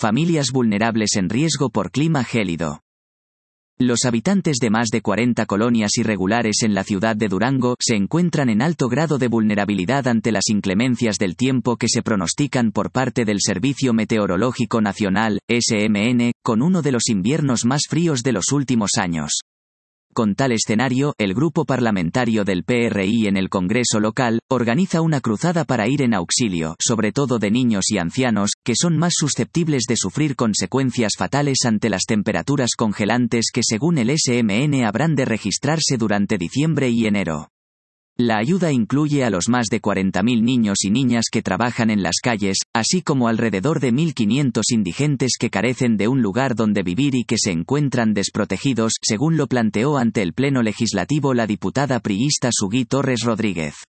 familias vulnerables en riesgo por clima gélido. Los habitantes de más de 40 colonias irregulares en la ciudad de Durango se encuentran en alto grado de vulnerabilidad ante las inclemencias del tiempo que se pronostican por parte del Servicio Meteorológico Nacional, SMN, con uno de los inviernos más fríos de los últimos años. Con tal escenario, el grupo parlamentario del PRI en el Congreso local, organiza una cruzada para ir en auxilio, sobre todo de niños y ancianos, que son más susceptibles de sufrir consecuencias fatales ante las temperaturas congelantes que según el SMN habrán de registrarse durante diciembre y enero. La ayuda incluye a los más de 40.000 niños y niñas que trabajan en las calles, así como alrededor de 1.500 indigentes que carecen de un lugar donde vivir y que se encuentran desprotegidos, según lo planteó ante el Pleno Legislativo la diputada priista Sugui Torres Rodríguez.